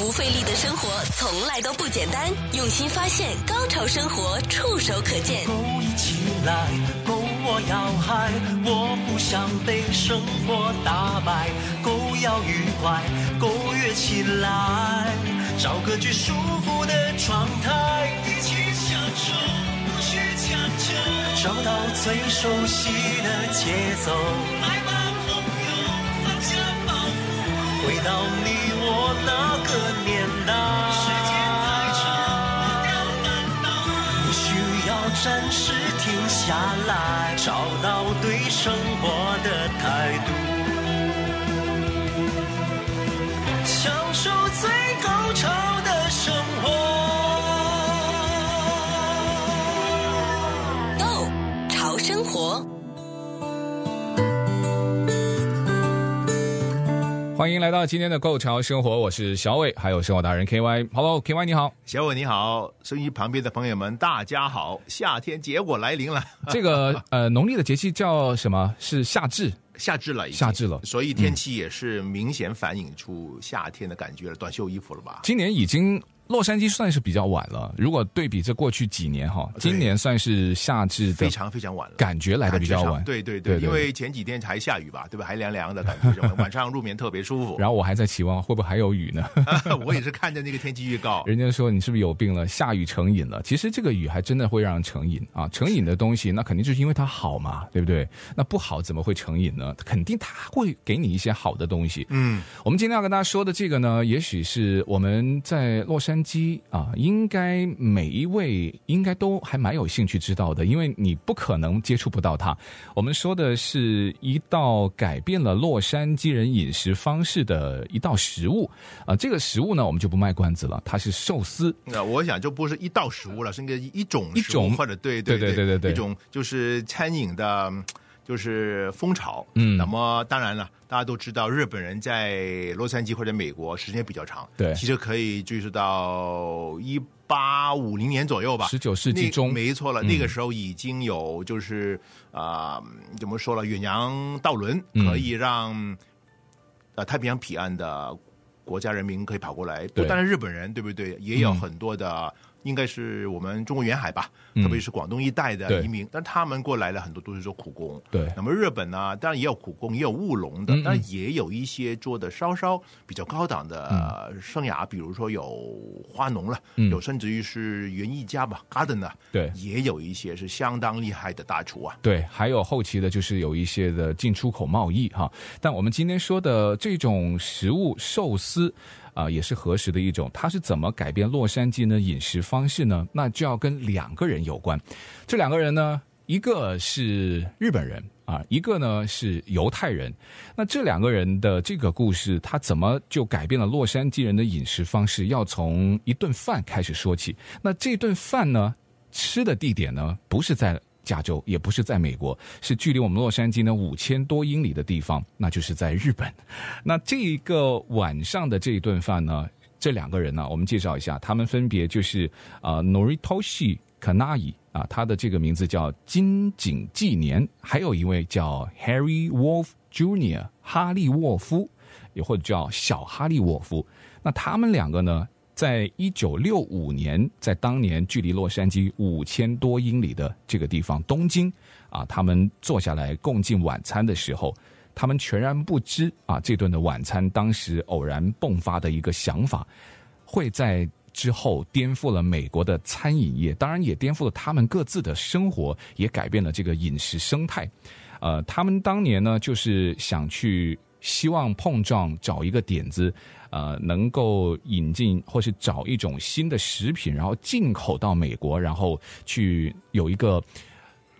不费力的生活从来都不简单，用心发现，高潮生活触手可见。勾一起来，勾我要嗨，我不想被生活打败，勾要愉快，勾跃起来，找个最舒服的状态，一起享受，不需强求，找到最熟悉的节奏，来吧，回到你我那个年代。时间太长，你需要暂时停下来，欢迎来到今天的《Go 潮生活》，我是小伟，还有生活达人 K Y。Hello，K Y 你好，小伟你好，收音机旁边的朋友们大家好，夏天结果来临了。这个呃，农历的节气叫什么？是夏至，夏至了，夏至了，所以天气也是明显反映出夏天的感觉了，嗯、短袖衣服了吧？今年已经。洛杉矶算是比较晚了，如果对比这过去几年哈，今年算是夏至非常非常晚了，感觉来的比较晚。对对对，因为前几天还下雨吧，对吧？还凉凉的感觉，晚上入眠特别舒服。然后我还在期望会不会还有雨呢？我也是看着那个天气预告，人家说你是不是有病了？下雨成瘾了。其实这个雨还真的会让人成瘾啊！成瘾的东西，那肯定就是因为它好嘛，对不对？那不好怎么会成瘾呢？肯定它会给你一些好的东西。嗯，我们今天要跟大家说的这个呢，也许是我们在洛杉矶啊。应该每一位应该都还蛮有兴趣知道的，因为你不可能接触不到它。我们说的是一道改变了洛杉矶人饮食方式的一道食物啊，这个食物呢，我们就不卖关子了，它是寿司。那我想就不是一道食物了，是一个一种一种或者对对对对对对一种就是餐饮的。就是风潮，嗯，那么当然了，大家都知道日本人在洛杉矶或者美国时间比较长，对，其实可以追溯到一八五零年左右吧，十九世纪中，没错了，嗯，那个时候已经有就是啊，呃，怎么说了，远洋道轮可以让，嗯，呃太平洋彼岸的国家人民可以跑过来，不但是日本人，对不对？也有很多的。嗯应该是我们中国沿海吧，特别是广东一带的移民，嗯、但他们过来了很多都是做苦工。对，那么日本呢，当然也有苦工，也有务农的，但也有一些做的稍稍比较高档的生涯，嗯、比如说有花农了，嗯、有甚至于是园艺家吧，gardener。对，也有一些是相当厉害的大厨啊。对，还有后期的，就是有一些的进出口贸易哈。但我们今天说的这种食物寿司。啊、也是何时的一种？它是怎么改变洛杉矶的饮食方式呢？那就要跟两个人有关。这两个人呢，一个是日本人啊，一个呢是犹太人。那这两个人的这个故事，他怎么就改变了洛杉矶人的饮食方式？要从一顿饭开始说起。那这顿饭呢，吃的地点呢，不是在。加州也不是在美国，是距离我们洛杉矶呢五千多英里的地方，那就是在日本。那这一个晚上的这一顿饭呢，这两个人呢，我们介绍一下，他们分别就是呃 Noritoshi Kanai 啊，他的这个名字叫金井纪年，还有一位叫 Harry Wolf Jr. 哈利沃夫，也或者叫小哈利沃夫。那他们两个呢，在一九六五年，在当年距离洛杉矶五千多英里的这个地方东京啊，他们坐下来共进晚餐的时候，他们全然不知啊，这顿的晚餐当时偶然迸发的一个想法，会在之后颠覆了美国的餐饮业，当然也颠覆了他们各自的生活，也改变了这个饮食生态。呃，他们当年呢，就是想去。希望碰撞找一个点子，呃，能够引进或是找一种新的食品，然后进口到美国，然后去有一个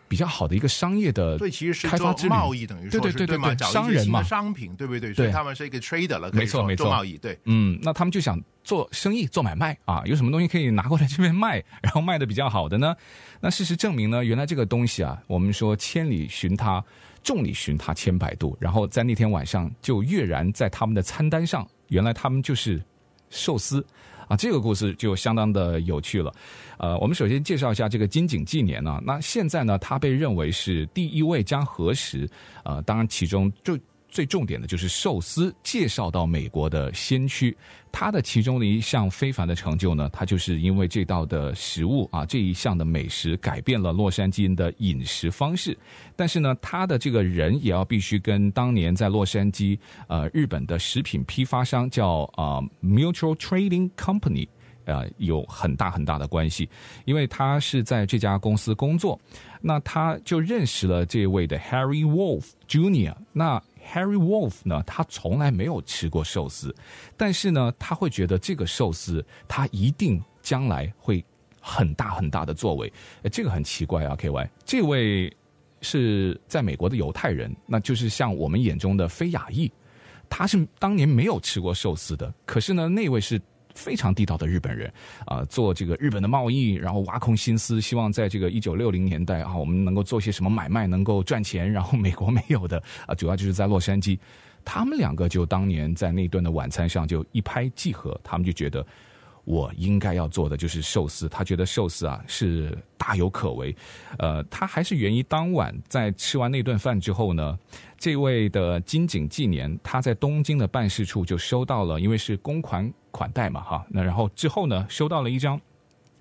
比较好的一个商业的对，其实是做贸易，等于说是对对对对，商人嘛，商品对不对？所以他们是一个 trader 了，没错没错，做贸易对，嗯，那他们就想做生意做买卖啊，有什么东西可以拿过来这边卖，然后卖的比较好的呢？那事实证明呢，原来这个东西啊，我们说千里寻他。众里寻他千百度，然后在那天晚上就跃然在他们的餐单上，原来他们就是寿司啊！这个故事就相当的有趣了。呃，我们首先介绍一下这个金井纪年呢，那现在呢，它被认为是第一位将何时，呃，当然其中就最重点的就是寿司介绍到美国的先驱。他的其中的一项非凡的成就呢，他就是因为这道的食物啊，这一项的美食改变了洛杉矶的饮食方式。但是呢，他的这个人也要必须跟当年在洛杉矶呃日本的食品批发商叫啊、呃、Mutual Trading Company。呃，有很大很大的关系，因为他是在这家公司工作，那他就认识了这位的 Harry Wolf Jr.。那 Harry Wolf 呢，他从来没有吃过寿司，但是呢，他会觉得这个寿司他一定将来会很大很大的作为。这个很奇怪啊，KY，这位是在美国的犹太人，那就是像我们眼中的非亚裔，他是当年没有吃过寿司的，可是呢，那位是。非常地道的日本人啊、做这个日本的贸易，然后挖空心思，希望在这个一九六零年代啊，我们能够做些什么买卖，能够赚钱。然后美国没有的啊、主要就是在洛杉矶，他们两个就当年在那顿的晚餐上就一拍即合，他们就觉得。我应该要做的就是寿司，他觉得寿司啊是大有可为，呃，他还是源于当晚在吃完那顿饭之后呢，这位的金井纪年他在东京的办事处就收到了，因为是公款款待嘛哈，那然后之后呢收到了一张，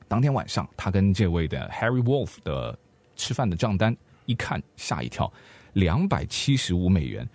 当天晚上他跟这位的 Harry Wolf 的吃饭的账单，一看吓一跳，两百七十五美元。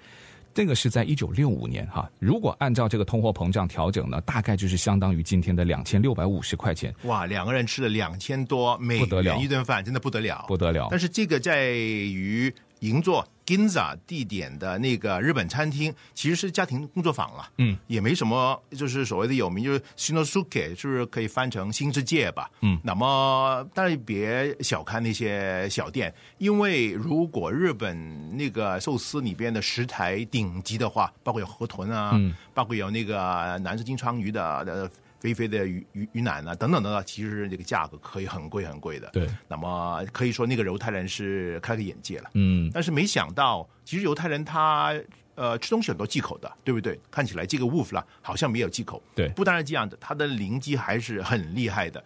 这个是在一九六五年哈，如果按照这个通货膨胀调整呢，大概就是相当于今天的两千六百五十块钱。哇，两个人吃了两千多美元一顿饭，真的不得了，不得了。但是这个在于银座 Ginza 地点的那个日本餐厅，其实是家庭工作坊了，嗯，也没什么，就是所谓的有名，就是 Shinosuke，就是可以翻成新世界吧，嗯，那么但是别小看那些小店，因为如果日本那个寿司里边的食材顶级的话，包括有河豚啊，嗯，包括有那个南势金枪鱼的。飞飞的鱼鱼鱼腩啊，等等等等，其实这个价格可以很贵很贵的。对，那么可以说那个犹太人是开了眼界了。嗯，但是没想到，其实犹太人他呃吃东西很多忌口的，对不对？看起来这个 Wolf 啦，好像没有忌口。对，不单是这样的，他的灵机还是很厉害的，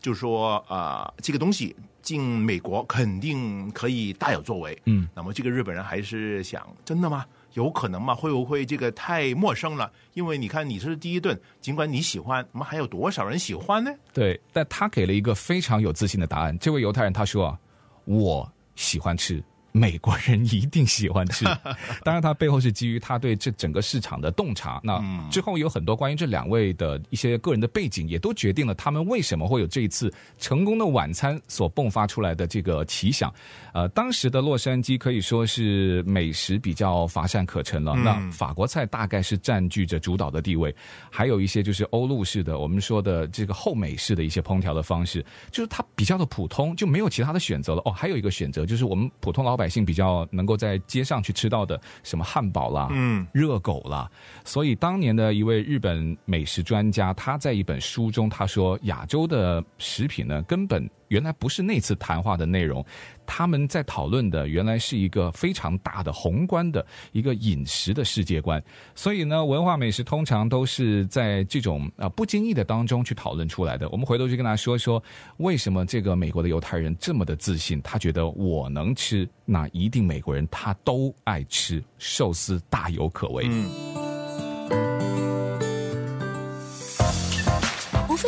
就是说啊、呃，这个东西进美国肯定可以大有作为。嗯，那么这个日本人还是想，真的吗？有可能吗？会不会这个太陌生了？因为你看，你是第一顿，尽管你喜欢，我们还有多少人喜欢呢？对，但他给了一个非常有自信的答案。这位犹太人他说，我喜欢吃。美国人一定喜欢吃，当然它背后是基于他对这整个市场的洞察。那之后有很多关于这两位的一些个人的背景，也都决定了他们为什么会有这一次成功的晚餐所迸发出来的这个奇想。呃，当时的洛杉矶可以说是美食比较乏善可陈了。那法国菜大概是占据着主导的地位，还有一些就是欧陆式的，我们说的这个后美式的一些烹调的方式，就是它比较的普通，就没有其他的选择了。哦，还有一个选择就是我们普通老百姓比较能够在街上去吃到的什么汉堡啦，嗯，热狗啦，所以当年的一位日本美食专家，他在一本书中他说，亚洲的食品呢，根本。原来不是那次谈话的内容，他们在讨论的原来是一个非常大的宏观的一个饮食的世界观。所以呢，文化美食通常都是在这种啊不经意的当中去讨论出来的。我们回头去跟他说说，为什么这个美国的犹太人这么的自信？他觉得我能吃，那一定美国人他都爱吃寿司，大有可为。嗯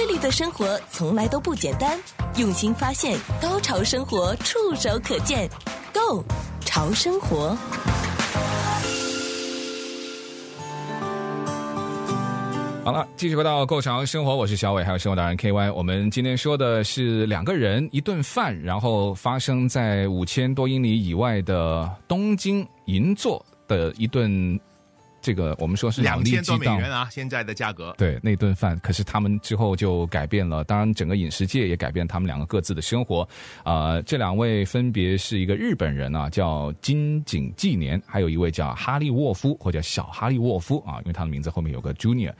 不费力的生活从来都不简单，用心发现，高潮生活触手可见 Go 潮生活。好了，继续回到 Go 潮生活，我是小伟，还有生活达人 KY。我们今天说的是两个人一顿饭，然后发生在五千多英里以外的东京银座的一顿。这个我们说是两千多美元啊，现在的价格。对，那顿饭，可是他们之后就改变了，当然整个饮食界也改变他们两个各自的生活。啊、呃，这两位分别是一个日本人啊，叫金井纪年，还有一位叫哈利沃夫或者小哈利沃夫啊，因为他的名字后面有个 Junior。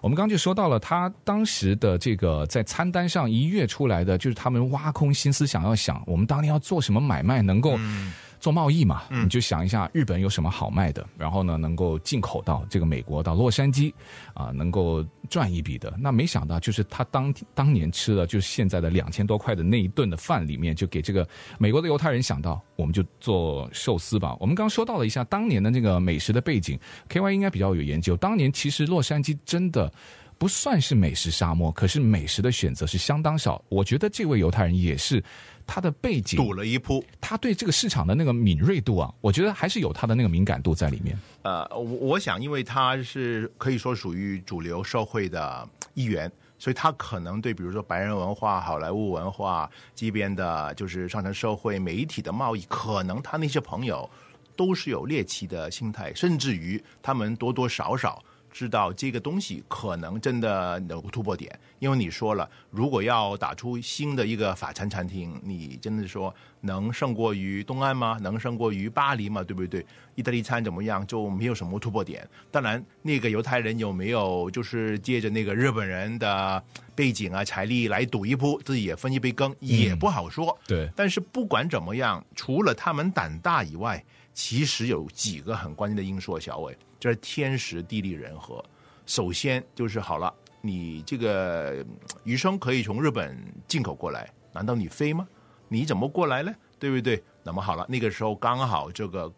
我们刚刚就说到了他当时的这个在餐单上一跃出来的，就是他们挖空心思想要想，我们当年要做什么买卖能够。嗯做贸易嘛，你就想一下日本有什么好卖的，然后呢，能够进口到这个美国到洛杉矶，啊，能够赚一笔的。那没想到就是他当当年吃了就是现在的两千多块的那一顿的饭里面，就给这个美国的犹太人想到，我们就做寿司吧。我们刚刚说到了一下当年的那个美食的背景，KY 应该比较有研究。当年其实洛杉矶真的。不算是美食沙漠，可是美食的选择是相当少。我觉得这位犹太人也是他的背景赌了一铺，他对这个市场的那个敏锐度啊，我觉得还是有他的那个敏感度在里面。呃，我我想，因为他是可以说属于主流社会的一员，所以他可能对比如说白人文化、好莱坞文化这边的，就是上层社会媒体的贸易，可能他那些朋友都是有猎奇的心态，甚至于他们多多少少。知道这个东西可能真的有突破点，因为你说了，如果要打出新的一个法餐餐厅，你真的说能胜过于东岸吗？能胜过于巴黎吗？对不对？意大利餐怎么样？就没有什么突破点。当然，那个犹太人有没有就是借着那个日本人的背景啊、财力来赌一铺，自己也分一杯羹，也不好说。嗯、对。但是不管怎么样，除了他们胆大以外，其实有几个很关键的因素，小伟。这是天时地利人和。首先就是好了，你这个鱼生可以从日本进口过来，难道你飞吗？你怎么过来呢？对不对？那么好了，那个时候刚好这个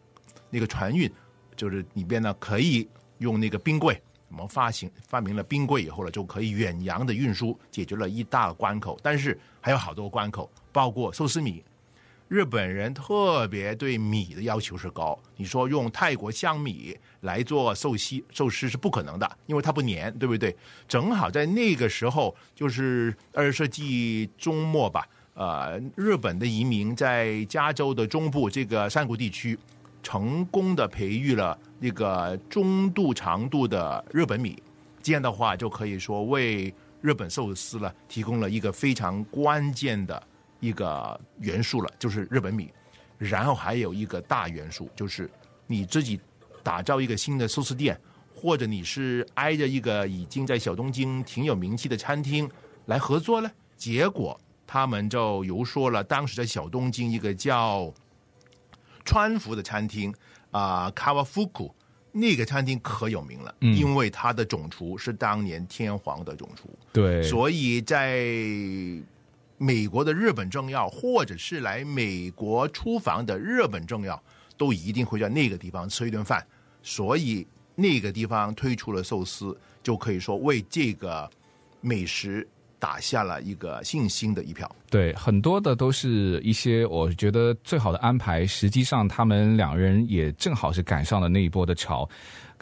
那个船运，就是里边呢可以用那个冰柜，我们发行发明了冰柜以后呢，就可以远洋的运输，解决了一大关口。但是还有好多关口，包括寿司米。日本人特别对米的要求是高，你说用泰国香米来做寿司，寿司是不可能的，因为它不粘，对不对？正好在那个时候，就是二十世纪中末吧，呃，日本的移民在加州的中部这个山谷地区，成功的培育了那个中度长度的日本米，这样的话就可以说为日本寿司呢提供了一个非常关键的。一个元素了，就是日本米，然后还有一个大元素，就是你自己打造一个新的寿司店，或者你是挨着一个已经在小东京挺有名气的餐厅来合作呢。结果他们就游说了当时在小东京一个叫川福的餐厅啊，卡瓦福库那个餐厅可有名了，嗯，因为他的总厨是当年天皇的总厨，对，所以在。美国的日本政要，或者是来美国出访的日本政要，都一定会在那个地方吃一顿饭。所以那个地方推出了寿司，就可以说为这个美食打下了一个信心的一票。对，很多的都是一些我觉得最好的安排。实际上，他们两人也正好是赶上了那一波的潮。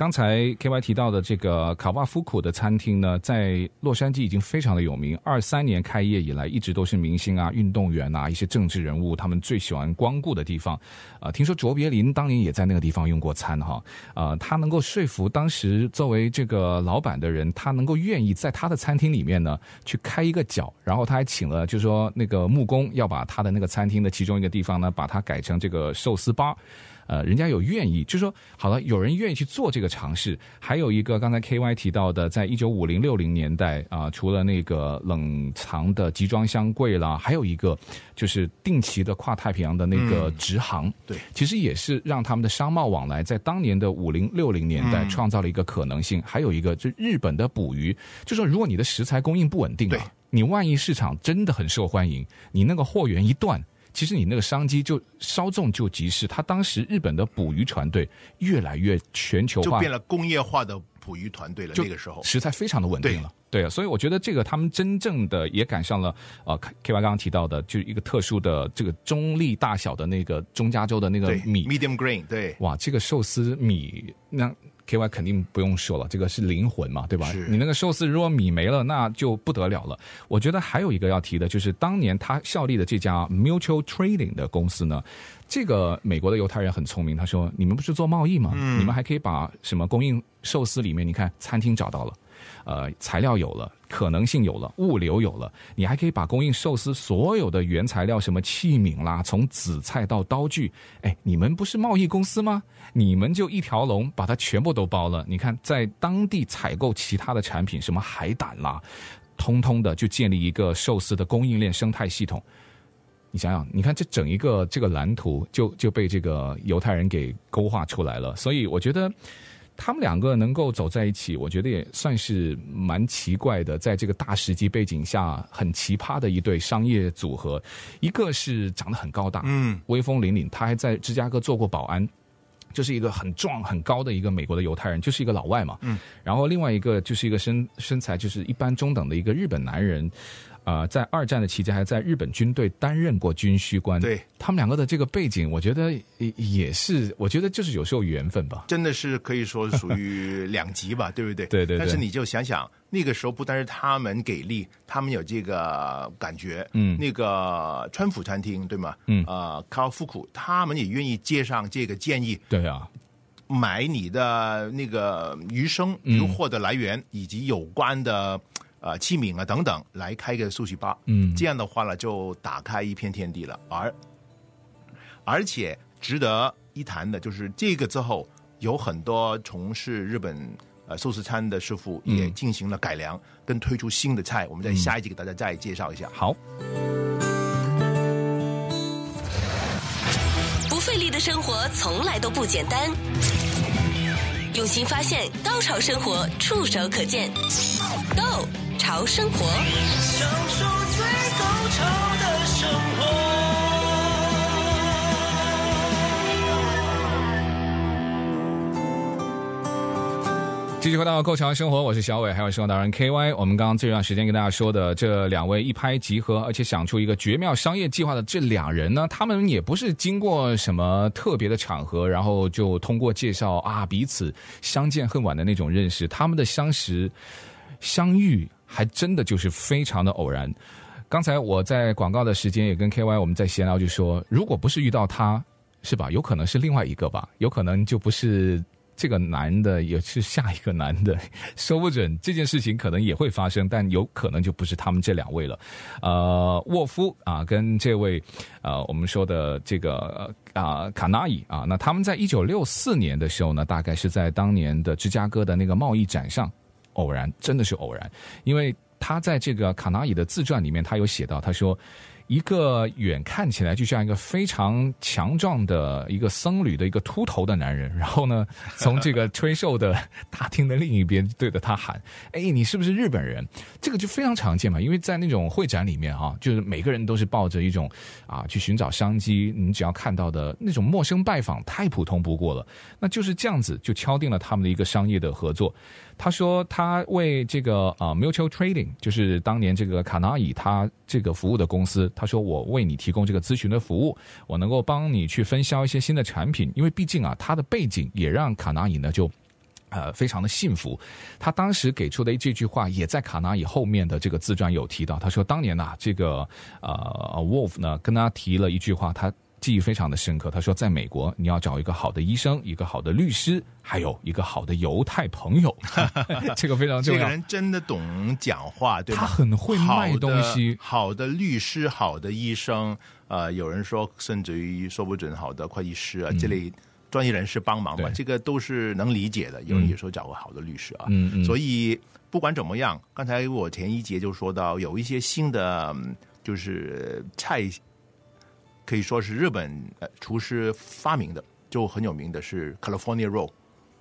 刚才 KY 提到的这个卡瓦夫库的餐厅呢，在洛杉矶已经非常的有名。二三年开业以来，一直都是明星啊、运动员啊、一些政治人物他们最喜欢光顾的地方。呃，听说卓别林当年也在那个地方用过餐哈。呃，他能够说服当时作为这个老板的人，他能够愿意在他的餐厅里面呢去开一个角，然后他还请了就是说那个木工要把他的那个餐厅的其中一个地方呢，把它改成这个寿司吧。呃，人家有愿意，就是说好了，有人愿意去做这个尝试。还有一个，刚才 KY 提到的，在一九五零六零年代啊、呃，除了那个冷藏的集装箱柜啦，还有一个就是定期的跨太平洋的那个直航。嗯、对，其实也是让他们的商贸往来在当年的五零六零年代创造了一个可能性。嗯、还有一个，就日本的捕鱼，就说如果你的食材供应不稳定你万一市场真的很受欢迎，你那个货源一断。其实你那个商机就稍纵就即逝，他当时日本的捕鱼船队越来越全球化，就变了工业化的捕鱼团队了。那个时候食材非常的稳定了，对，啊，所以我觉得这个他们真正的也赶上了呃，KY 刚刚提到的，就是一个特殊的这个中粒大小的那个中加州的那个米，medium grain，对，哇，这个寿司米那。KY 肯定不用说了，这个是灵魂嘛，对吧？你那个寿司如果米没了，那就不得了了。我觉得还有一个要提的，就是当年他效力的这家 Mutual Trading 的公司呢，这个美国的犹太人很聪明，他说：“你们不是做贸易吗？嗯、你们还可以把什么供应寿司里面，你看餐厅找到了。”呃，材料有了，可能性有了，物流有了，你还可以把供应寿司所有的原材料，什么器皿啦，从紫菜到刀具，哎，你们不是贸易公司吗？你们就一条龙把它全部都包了。你看，在当地采购其他的产品，什么海胆啦，通通的就建立一个寿司的供应链生态系统。你想想，你看这整一个这个蓝图就就被这个犹太人给勾画出来了。所以我觉得他们两个能够走在一起，我觉得也算是蛮奇怪的，在这个大时机背景下，很奇葩的一对商业组合。一个是长得很高大，嗯，威风凛凛，他还在芝加哥做过保安，就是一个很壮很高的一个美国的犹太人，就是一个老外嘛，嗯。然后另外一个就是一个身身材就是一般中等的一个日本男人。啊、呃，在二战的期间，还在日本军队担任过军需官。对，他们两个的这个背景，我觉得也也是，我觉得就是有时候缘分吧。真的是可以说属于两极吧，对不对？对对对。但是你就想想，那个时候不单是他们给力，他们有这个感觉。嗯。那个川府餐厅对吗？嗯。呃，卡夫库他们也愿意接上这个建议。对啊。买你的那个鱼生鱼货的来源、嗯、以及有关的。呃，器皿啊等等，来开个寿喜吧。嗯，这样的话呢，就打开一片天地了。而而且值得一谈的就是，这个之后有很多从事日本呃寿司餐的师傅也进行了改良，嗯、跟推出新的菜。我们在下一集给大家再介绍一下。好，不费力的生活从来都不简单，用心发现，高潮生活触手可见 Go。潮生活，享受最高潮的生活。继续回到《Go 潮生活》，我是小伟，还有生活达人 KY。我们刚刚这段时间跟大家说的这两位一拍即合，而且想出一个绝妙商业计划的这两人呢，他们也不是经过什么特别的场合，然后就通过介绍啊彼此相见恨晚的那种认识，他们的相识相遇。还真的就是非常的偶然。刚才我在广告的时间也跟 KY 我们在闲聊，就说如果不是遇到他，是吧？有可能是另外一个吧，有可能就不是这个男的，也是下一个男的，说不准这件事情可能也会发生，但有可能就不是他们这两位了。呃，沃夫啊，跟这位呃我们说的这个啊、卡纳伊啊，那他们在一九六四年的时候呢，大概是在当年的芝加哥的那个贸易展上。偶然，真的是偶然，因为他在这个卡纳伊的自传里面，他有写到，他说。一个远看起来就像一个非常强壮的一个僧侣的一个秃头的男人，然后呢，从这个吹兽的大厅的另一边对着他喊：“哎，你是不是日本人？”这个就非常常见嘛，因为在那种会展里面啊，就是每个人都是抱着一种啊去寻找商机，你只要看到的那种陌生拜访太普通不过了，那就是这样子就敲定了他们的一个商业的合作。他说他为这个啊 Mutual Trading，就是当年这个卡纳伊他这个服务的公司。他说：“我为你提供这个咨询的服务，我能够帮你去分销一些新的产品，因为毕竟啊，他的背景也让卡纳伊呢就，呃，非常的信服。他当时给出的这句话，也在卡纳伊后面的这个自传有提到。他说，当年呐、啊，这个呃，Wolf 呢跟他提了一句话，他。”记忆非常的深刻。他说，在美国，你要找一个好的医生，一个好的律师，还有一个好的犹太朋友，这个非常重要。这个人真的懂讲话，对吧？他很会卖东西。好的，好的律师，好的医生，呃，有人说，甚至于说不准，好的会计师啊，嗯、这类专业人士帮忙吧，这个都是能理解的。有人也说找个好的律师啊，嗯嗯。所以不管怎么样，刚才我前一节就说到，有一些新的就是菜。可以说是日本呃厨师发明的，就很有名的是 California Roll，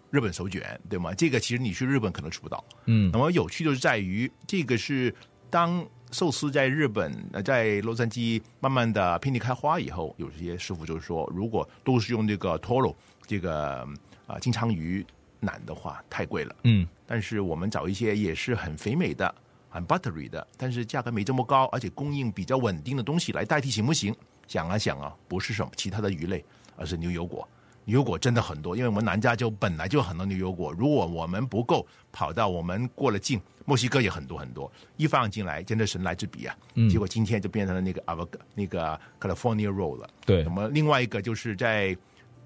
日本手卷，对吗？这个其实你去日本可能吃不到。嗯，那么有趣就是在于，这个是当寿司在日本呃在洛杉矶慢慢的遍地开花以后，有些师傅就是说，如果都是用这个 Toro 这个啊金枪鱼腩的话，太贵了。嗯，但是我们找一些也是很肥美的、很 buttery 的，但是价格没这么高，而且供应比较稳定的东西来代替，行不行？想啊想啊，不是什么其他的鱼类，而是牛油果。牛油果真的很多，因为我们南加州本来就很多牛油果。如果我们不够，跑到我们过了境，墨西哥也很多很多。一放进来，真的神来之笔啊！嗯，结果今天就变成了那个 Ava 那个 California Roll 了。对，那么另外一个就是在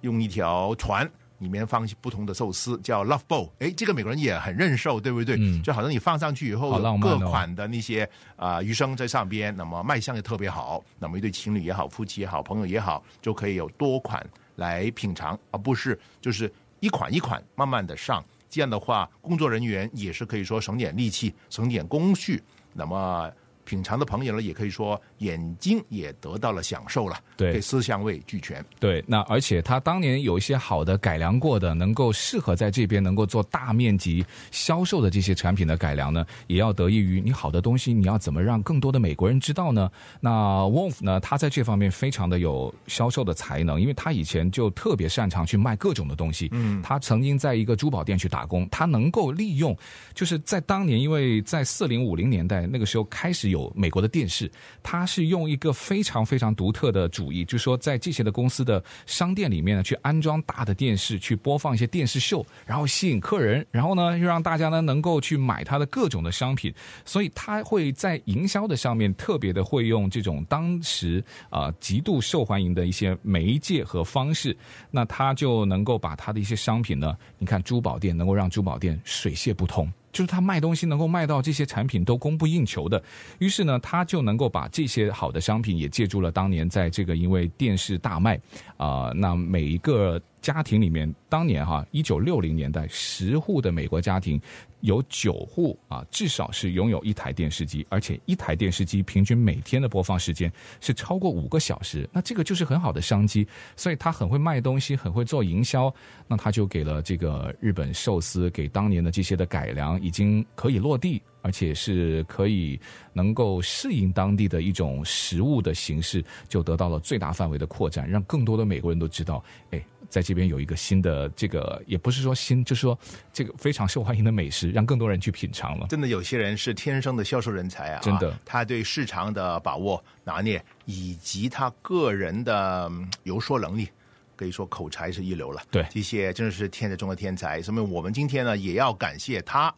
用一条船。里面放不同的寿司，叫 Love Boat。哎，这个美国人也很认受，对不对？嗯，就好像你放上去以后，各款的那些啊、呃、鱼生在上边，那么卖相也特别好。那么一对情侣也好，夫妻也好，朋友也好，就可以有多款来品尝，而不是就是一款一款慢慢的上。这样的话，工作人员也是可以说省点力气，省点工序。那么品尝的朋友呢，也可以说眼睛也得到了享受了，对，色香味俱全。对，那而且他当年有一些好的改良过的，能够适合在这边能够做大面积销售的这些产品的改良呢，也要得益于你好的东西，你要怎么让更多的美国人知道呢？那 Wolf 呢，他在这方面非常的有销售的才能，因为他以前就特别擅长去卖各种的东西。嗯，他曾经在一个珠宝店去打工，他能够利用，就是在当年，因为在四零五零年代那个时候开始。有美国的电视，他是用一个非常非常独特的主意，就是说在这些的公司的商店里面呢，去安装大的电视，去播放一些电视秀，然后吸引客人，然后呢又让大家呢能够去买他的各种的商品，所以他会在营销的上面特别的会用这种当时啊、极度受欢迎的一些媒介和方式，那他就能够把他的一些商品呢，你看珠宝店能够让珠宝店水泄不通。就是他卖东西能够卖到这些产品都供不应求的，于是呢，他就能够把这些好的商品也借助了当年在这个因为电视大卖啊、那每一个。家庭里面，当年哈，一九六零年代，十户的美国家庭有九户啊，至少是拥有一台电视机，而且一台电视机平均每天的播放时间是超过五个小时。那这个就是很好的商机，所以他很会卖东西，很会做营销。那他就给了这个日本寿司，给当年的这些的改良，已经可以落地，而且是可以能够适应当地的一种食物的形式，就得到了最大范围的扩展，让更多的美国人都知道，哎。在这边有一个新的这个，也不是说新，就是说这个非常受欢迎的美食，让更多人去品尝了。真的，有些人是天生的销售人才啊！真的，他对市场的把握、拿捏，以及他个人的游说能力，可以说口才是一流了。对，这些真的是天才中的天才。所以，我们今天呢，也要感谢他，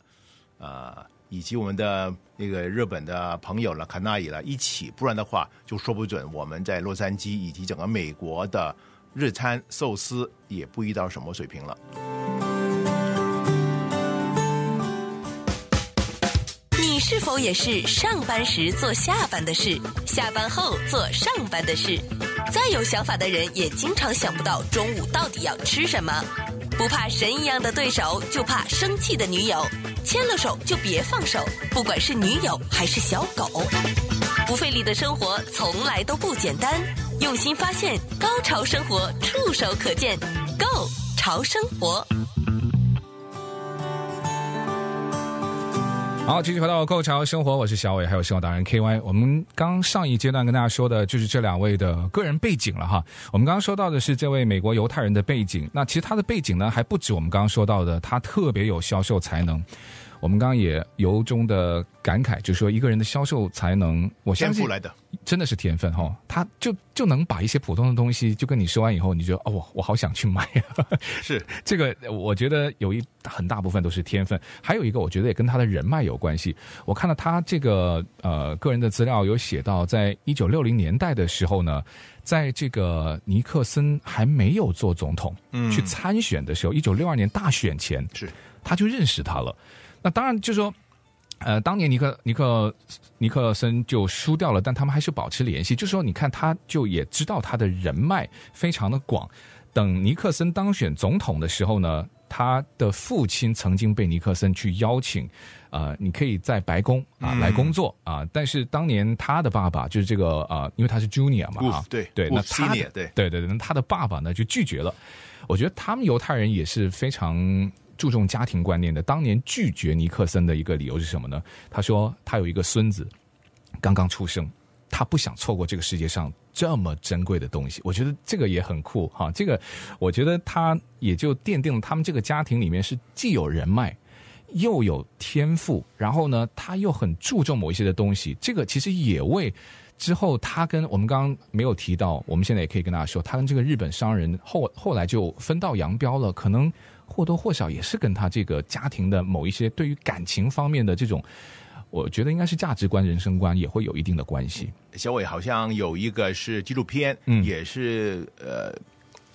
呃，以及我们的那个日本的朋友了，卡纳伊了，一起，不然的话，就说不准我们在洛杉矶以及整个美国的。日餐寿司也不一到什么水平了。你是否也是上班时做下班的事，下班后做上班的事？再有想法的人也经常想不到中午到底要吃什么。不怕神一样的对手，就怕生气的女友。牵了手就别放手，不管是女友还是小狗。不费力的生活从来都不简单，用心发现，高潮生活触手可见 Go 潮生活。好，继续回到《Go 潮生活》，我是小伟，还有生活达人 K Y。我们刚上一阶段跟大家说的就是这两位的个人背景了哈。我们刚刚说到的是这位美国犹太人的背景，那其实他的背景呢还不止我们刚刚说到的，他特别有销售才能。我们刚刚也由衷的感慨，就是说一个人的销售才能，我相信来的真的是天分哈，他就就能把一些普通的东西，就跟你说完以后，你觉得哦，我好想去买啊。是 这个，我觉得有一很大部分都是天分，还有一个我觉得也跟他的人脉有关系。我看到他这个呃个人的资料有写到，在一九六零年代的时候呢，在这个尼克森还没有做总统，嗯，去参选的时候，一九六二年大选前是他就认识他了。那当然，就是说，呃，当年尼克尼克尼克森就输掉了，但他们还是保持联系。就是说，你看，他就也知道他的人脉非常的广。等尼克森当选总统的时候呢，他的父亲曾经被尼克森去邀请，呃，你可以在白宫啊来工作啊。但是当年他的爸爸就是这个啊，因为他是 Junior 嘛，啊，对对，那他对对对对，那他的爸爸呢就拒绝了。我觉得他们犹太人也是非常。注重家庭观念的，当年拒绝尼克森的一个理由是什么呢？他说他有一个孙子刚刚出生，他不想错过这个世界上这么珍贵的东西。我觉得这个也很酷哈，这个我觉得他也就奠定了他们这个家庭里面是既有人脉又有天赋，然后呢他又很注重某一些的东西。这个其实也为之后他跟我们刚刚没有提到，我们现在也可以跟大家说，他跟这个日本商人后后来就分道扬镳了，可能。或多或少也是跟他这个家庭的某一些对于感情方面的这种，我觉得应该是价值观、人生观也会有一定的关系。小伟好像有一个是纪录片，嗯，也是呃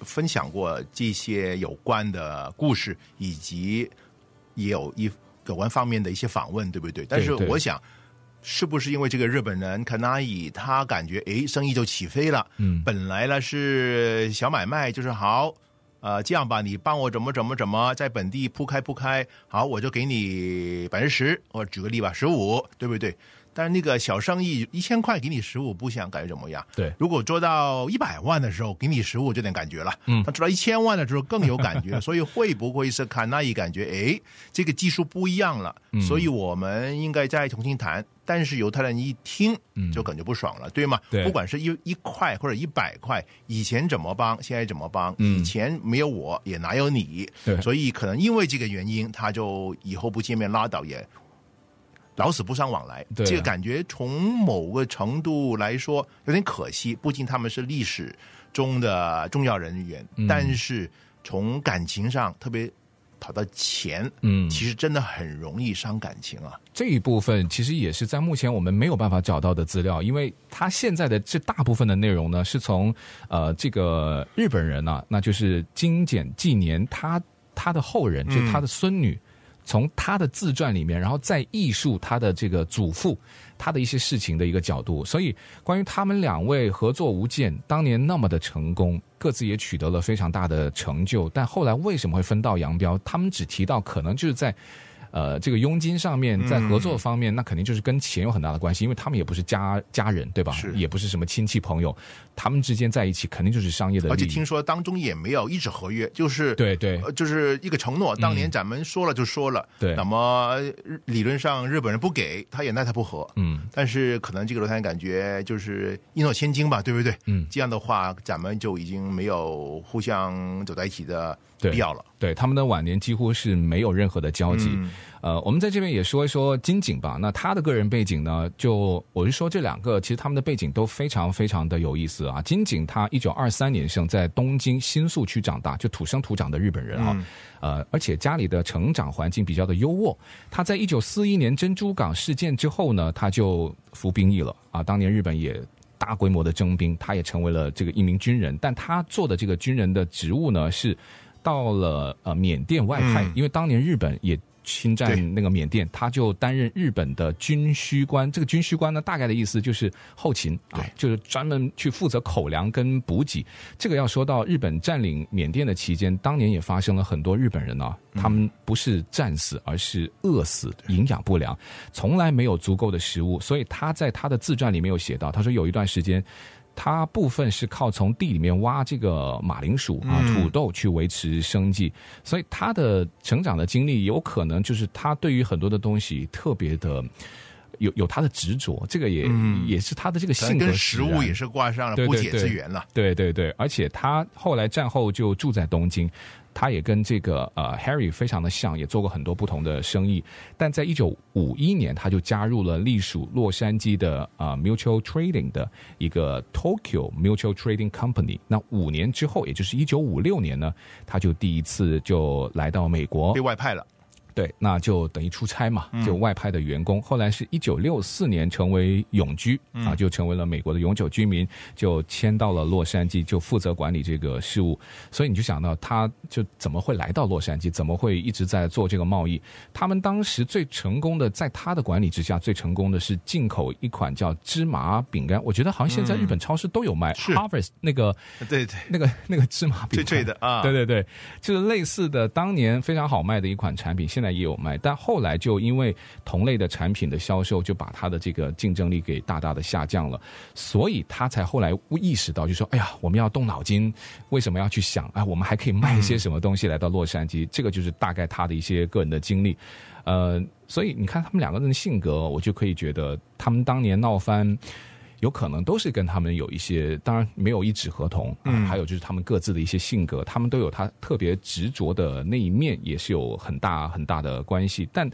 分享过这些有关的故事，以及也有一有关方面的一些访问，对不对？但是我想，是不是因为这个日本人卡纳伊他感觉哎生意就起飞了？嗯，本来呢是小买卖，就是好。呃，这样吧，你帮我怎么怎么怎么在本地铺开铺开，好，我就给你百分之十，我举个例吧，十五，对不对？但是那个小生意一千块给你十五，不想感觉怎么样？对，如果做到一百万的时候给你十五，就点感觉了。嗯，他做到一千万的时候更有感觉。所以会不会是卡纳伊感觉？哎，这个技术不一样了，所以我们应该再重新谈。但是犹太人一听就感觉不爽了，嗯、对吗？对，不管是一一块或者一百块，以前怎么帮，现在怎么帮？以前没有我也哪有你？对，所以可能因为这个原因，他就以后不见面拉倒也。老死不相往来，这个感觉从某个程度来说有点可惜。毕竟他们是历史中的重要人员，嗯、但是从感情上，特别跑到钱，嗯，其实真的很容易伤感情啊。这一部分其实也是在目前我们没有办法找到的资料，因为他现在的这大部分的内容呢，是从呃这个日本人啊，那就是金简纪年他他的后人，就是他的孙女。嗯从他的自传里面，然后再艺术他的这个祖父，他的一些事情的一个角度。所以，关于他们两位合作无间，当年那么的成功，各自也取得了非常大的成就，但后来为什么会分道扬镳？他们只提到可能就是在。呃，这个佣金上面，在合作方面，嗯、那肯定就是跟钱有很大的关系，因为他们也不是家家人，对吧？是，也不是什么亲戚朋友，他们之间在一起肯定就是商业的。而且听说当中也没有一纸合约，就是对对，就是一个承诺。当年咱们说了就说了，对、嗯。那么理论上日本人不给，他也奈他不何。嗯。但是可能这个罗台感觉就是一诺千金吧，对不对？嗯。这样的话，咱们就已经没有互相走在一起的。必要了，对，他们的晚年几乎是没有任何的交集。嗯、呃，我们在这边也说一说金井吧。那他的个人背景呢？就我是说这两个，其实他们的背景都非常非常的有意思啊。金井他一九二三年生，在东京新宿区长大，就土生土长的日本人啊。嗯、呃，而且家里的成长环境比较的优渥。他在一九四一年珍珠港事件之后呢，他就服兵役了啊。当年日本也大规模的征兵，他也成为了这个一名军人。但他做的这个军人的职务呢是。到了呃缅甸外派，嗯、因为当年日本也侵占那个缅甸，他就担任日本的军需官。这个军需官呢，大概的意思就是后勤对啊，就是专门去负责口粮跟补给。这个要说到日本占领缅甸的期间，当年也发生了很多日本人呢、啊，他们不是战死，而是饿死，营养不良，从来没有足够的食物。所以他在他的自传里面有写到，他说有一段时间。他部分是靠从地里面挖这个马铃薯啊、土豆去维持生计，嗯、所以他的成长的经历有可能就是他对于很多的东西特别的有有他的执着，这个也、嗯、也是他的这个性格。跟食物也是挂上了不解之缘了。对对对，而且他后来战后就住在东京。他也跟这个呃 Harry 非常的像，也做过很多不同的生意。但在一九五一年，他就加入了隶属洛杉矶的啊、呃、Mutual Trading 的一个 Tokyo Mutual Trading Company。那五年之后，也就是一九五六年呢，他就第一次就来到美国，被外派了。对，那就等于出差嘛，就外派的员工。嗯、后来是一九六四年成为永居、嗯、啊，就成为了美国的永久居民，就迁到了洛杉矶，就负责管理这个事务。所以你就想到，他就怎么会来到洛杉矶？怎么会一直在做这个贸易？他们当时最成功的，在他的管理之下，最成功的是进口一款叫芝麻饼干。我觉得好像现在日本超市都有卖、嗯、，Harvest 那个，对对，那个那个芝麻饼干，脆脆的啊，对对对，就是类似的，当年非常好卖的一款产品。现现在也有卖，但后来就因为同类的产品的销售，就把它的这个竞争力给大大的下降了，所以他才后来意识到，就说：“哎呀，我们要动脑筋，为什么要去想？哎，我们还可以卖一些什么东西来到洛杉矶？”这个就是大概他的一些个人的经历。呃，所以你看他们两个人的性格，我就可以觉得他们当年闹翻。有可能都是跟他们有一些，当然没有一纸合同，嗯，还有就是他们各自的一些性格，他们都有他特别执着的那一面，也是有很大很大的关系。但，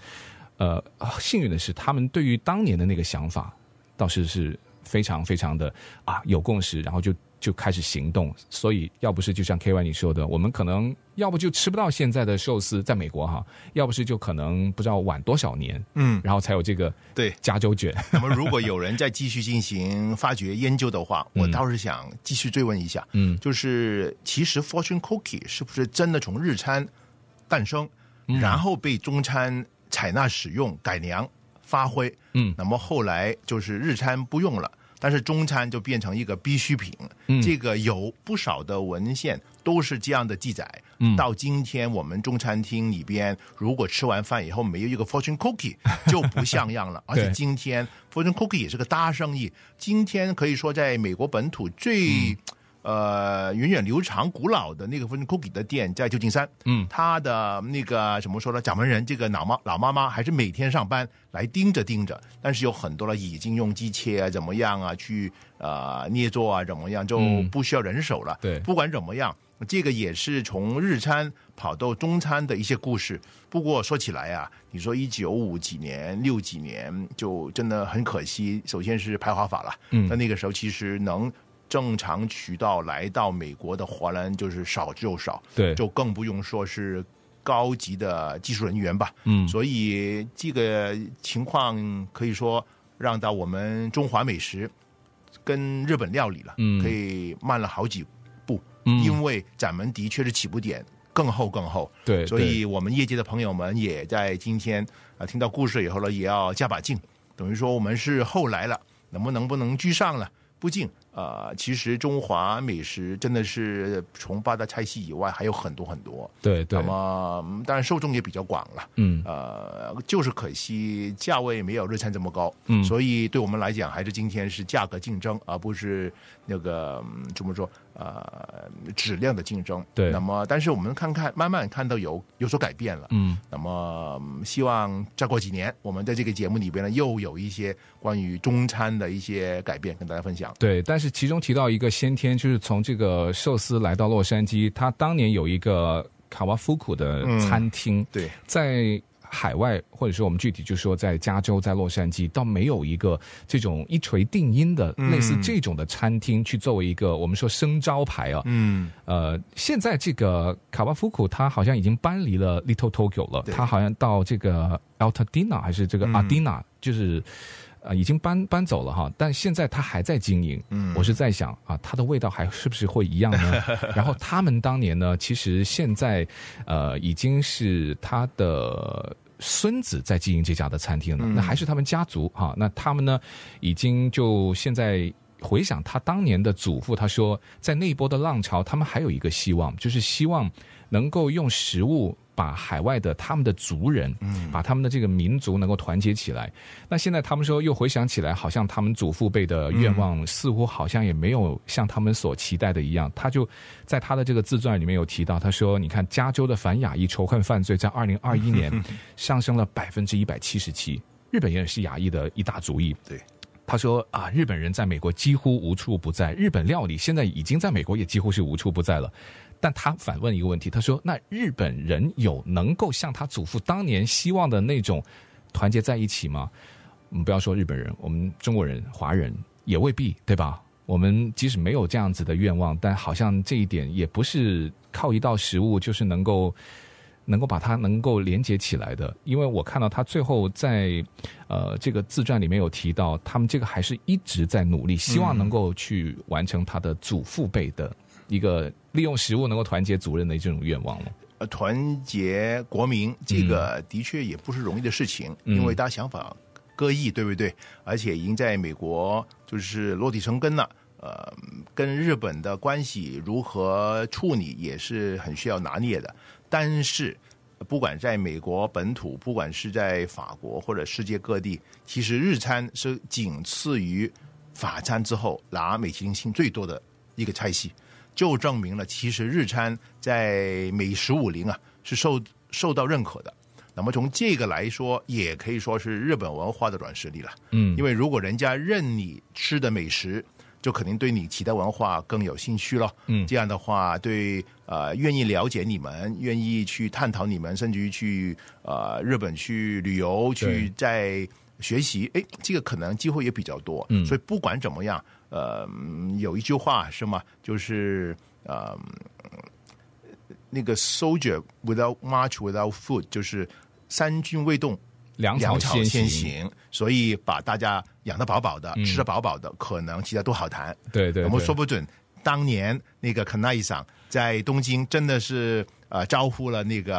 呃，幸运的是，他们对于当年的那个想法，倒是是非常非常的啊有共识，然后就。就开始行动，所以要不是就像 K Y 你说的，我们可能要不就吃不到现在的寿司，在美国哈，要不是就可能不知道晚多少年，嗯，然后才有这个对。加州卷。那么如果有人再继续进行发掘研究的话，我倒是想继续追问一下，嗯，就是其实 Fortune Cookie 是不是真的从日餐诞生，嗯、然后被中餐采纳使用改良发挥，嗯，那么后来就是日餐不用了。但是中餐就变成一个必需品，嗯、这个有不少的文献都是这样的记载，嗯，到今天我们中餐厅里边，如果吃完饭以后没有一个 fortune cookie 就不像样了。而且今天 fortune cookie 也是个大生意，今天可以说在美国本土最、嗯。呃，源远流长、古老的那个 fortune cookie 的店在旧金山，嗯，他的那个怎么说呢？掌门人这个老妈老妈妈还是每天上班来盯着盯着，但是有很多了已经用机器啊，怎么样啊，去呃捏做啊，怎么样就不需要人手了。对，不管怎么样，这个也是从日餐跑到中餐的一些故事。不过说起来啊，你说一九五几年、六几年，就真的很可惜。首先是排华法了，嗯，那那个时候其实能。正常渠道来到美国的华人就是少之又少，对，就更不用说是高级的技术人员吧。嗯，所以这个情况可以说让到我们中华美食跟日本料理了，嗯，可以慢了好几步。嗯，因为咱们的确是起步点更厚更厚。对，所以我们业界的朋友们也在今天啊听到故事以后呢，也要加把劲。等于说我们是后来了，能不能不能居上了？不进。呃，其实中华美食真的是从八大菜系以外还有很多很多。对对。那么当然受众也比较广了。嗯。呃，就是可惜价位没有日餐这么高。嗯。所以对我们来讲，还是今天是价格竞争，而不是那个怎么说呃质量的竞争。对。那么，但是我们看看，慢慢看到有有所改变了。嗯。那么希望再过几年，我们在这个节目里边呢，又有一些关于中餐的一些改变跟大家分享。对，但是。其中提到一个先天，就是从这个寿司来到洛杉矶，他当年有一个卡瓦夫库的餐厅，嗯、对，在海外或者说我们具体就说在加州，在洛杉矶，倒没有一个这种一锤定音的类似这种的餐厅去作为一个我们说生招牌啊。嗯，呃，现在这个卡瓦夫库他好像已经搬离了 Little Tokyo 了，他好像到这个 Altadena 还是这个 Adina，、嗯、就是。啊，已经搬搬走了哈，但现在他还在经营。嗯，我是在想啊，它的味道还是不是会一样呢？然后他们当年呢，其实现在呃已经是他的孙子在经营这家的餐厅了，那还是他们家族哈。那他们呢，已经就现在回想他当年的祖父，他说在那一波的浪潮，他们还有一个希望，就是希望能够用食物。把海外的他们的族人，嗯，把他们的这个民族能够团结起来。那现在他们说又回想起来，好像他们祖父辈的愿望似乎好像也没有像他们所期待的一样。他就在他的这个自传里面有提到，他说：“你看，加州的反亚裔仇恨犯罪在二零二一年 上升了百分之一百七十七。日本也是亚裔的一大族裔。”对，他说：“啊，日本人在美国几乎无处不在，日本料理现在已经在美国也几乎是无处不在了。”但他反问一个问题，他说：“那日本人有能够像他祖父当年希望的那种团结在一起吗？我们不要说日本人，我们中国人、华人也未必，对吧？我们即使没有这样子的愿望，但好像这一点也不是靠一道食物就是能够能够把它能够连接起来的。因为我看到他最后在呃这个自传里面有提到，他们这个还是一直在努力，希望能够去完成他的祖父辈的。”一个利用食物能够团结族人的这种愿望了。呃，团结国民这个的确也不是容易的事情，嗯、因为大家想法各异，对不对？而且已经在美国就是落地生根了。呃，跟日本的关系如何处理也是很需要拿捏的。但是，不管在美国本土，不管是在法国或者世界各地，其实日餐是仅次于法餐之后拿美其林星最多的一个菜系。就证明了，其实日餐在美食武林啊是受受到认可的。那么从这个来说，也可以说是日本文化的软实力了。嗯，因为如果人家认你吃的美食，就肯定对你其他文化更有兴趣了。嗯，这样的话，对呃愿意了解你们，愿意去探讨你们，甚至于去呃日本去旅游去在学习，哎，这个可能机会也比较多。嗯，所以不管怎么样。呃，有一句话是吗？就是呃，那个 soldier without march without food，就是三军未动，粮草先行。行，所以把大家养得饱饱的，嗯、吃得饱饱的，可能其他都好谈。对对，对，我们说不准当年那那个肯奈伊桑在东京真的是。呃，招呼了那个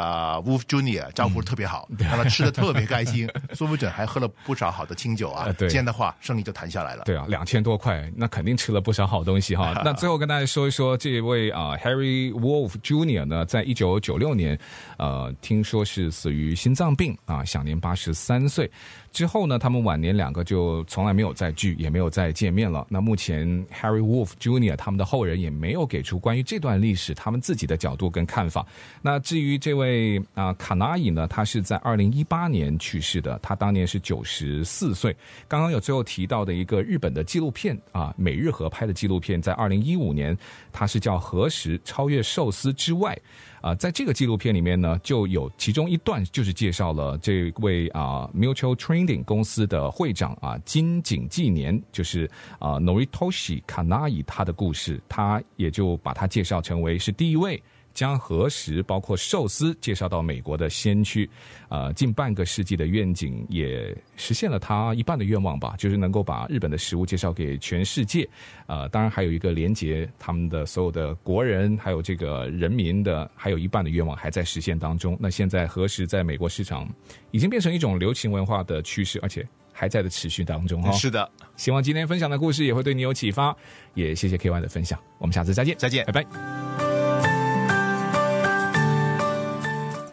Wolf Junior，招呼的特别好，让、嗯、他吃的特别开心。说不准还喝了不少好的清酒啊，这样的话生意就谈下来了。对啊，两千多块，那肯定吃了不少好东西哈。那最后跟大家说一说，这位啊、呃、Harry Wolf Junior 呢，在一九九六年，呃，听说是死于心脏病啊，享年八十三岁。之后呢，他们晚年两个就从来没有再聚，也没有再见面了。那目前 Harry Wolf Jr. 他们的后人也没有给出关于这段历史他们自己的角度跟看法。那至于这位啊卡纳伊呢，他是在二零一八年去世的，他当年是九十四岁。刚刚有最后提到的一个日本的纪录片啊，美日合拍的纪录片，在二零一五年，它是叫《何时超越寿司之外》。啊，在这个纪录片里面呢，就有其中一段就是介绍了这位啊 Mutual Train 顶公司的会长啊金井纪年，就是啊 Noritoshi Kanai 他的故事，他也就把他介绍成为是第一位。将何时包括寿司介绍到美国的先驱，呃，近半个世纪的愿景也实现了他一半的愿望吧，就是能够把日本的食物介绍给全世界。呃，当然还有一个连接他们的所有的国人，还有这个人民的，还有一半的愿望还在实现当中。那现在何时在美国市场已经变成一种流行文化的趋势，而且还在的持续当中哈。是的，希望今天分享的故事也会对你有启发，也谢谢 KY 的分享，我们下次再见，再见，拜拜。